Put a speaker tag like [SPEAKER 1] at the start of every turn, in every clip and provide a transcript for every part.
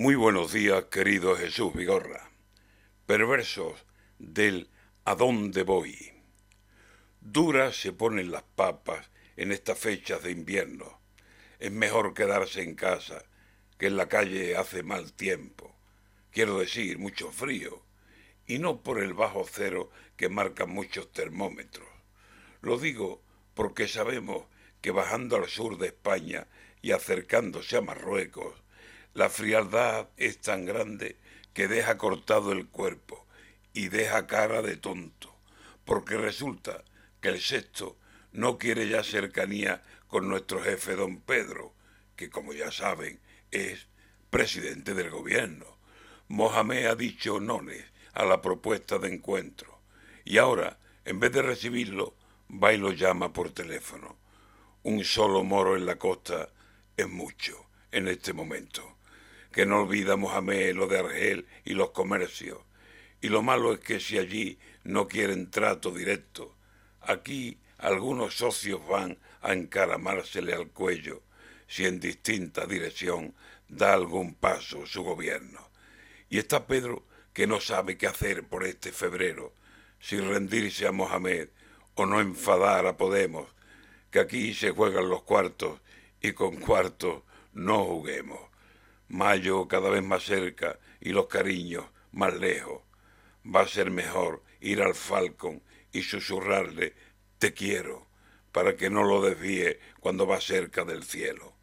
[SPEAKER 1] Muy buenos días, querido Jesús Vigorra. Perversos del ¿A dónde voy? Duras se ponen las papas en estas fechas de invierno. Es mejor quedarse en casa, que en la calle hace mal tiempo. Quiero decir, mucho frío. Y no por el bajo cero que marcan muchos termómetros. Lo digo porque sabemos que bajando al sur de España y acercándose a Marruecos, la frialdad es tan grande que deja cortado el cuerpo y deja cara de tonto, porque resulta que el sexto no quiere ya cercanía con nuestro jefe don Pedro, que como ya saben es presidente del gobierno. Mohamed ha dicho nones a la propuesta de encuentro y ahora, en vez de recibirlo, va y lo llama por teléfono. Un solo moro en la costa es mucho en este momento que no olvida Mohamed lo de Argel y los comercios. Y lo malo es que si allí no quieren trato directo, aquí algunos socios van a encaramársele al cuello si en distinta dirección da algún paso su gobierno. Y está Pedro que no sabe qué hacer por este febrero, si rendirse a Mohamed o no enfadar a Podemos, que aquí se juegan los cuartos y con cuartos no juguemos. Mayo cada vez más cerca y los cariños más lejos. Va a ser mejor ir al Falcon y susurrarle te quiero para que no lo desvíe cuando va cerca del cielo.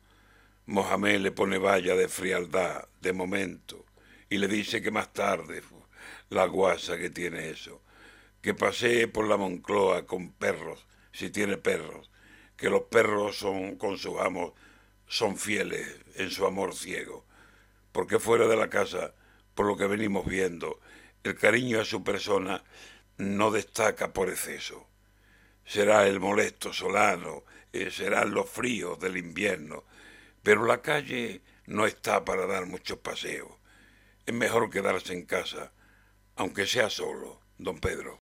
[SPEAKER 1] Mohamed le pone valla de frialdad, de momento, y le dice que más tarde, la guasa que tiene eso, que pasee por la Moncloa con perros, si tiene perros, que los perros son con sus amos, son fieles en su amor ciego, porque fuera de la casa, por lo que venimos viendo, el cariño a su persona no destaca por exceso. Será el molesto solano, eh, serán los fríos del invierno, pero la calle no está para dar muchos paseos. Es mejor quedarse en casa, aunque sea solo, don Pedro.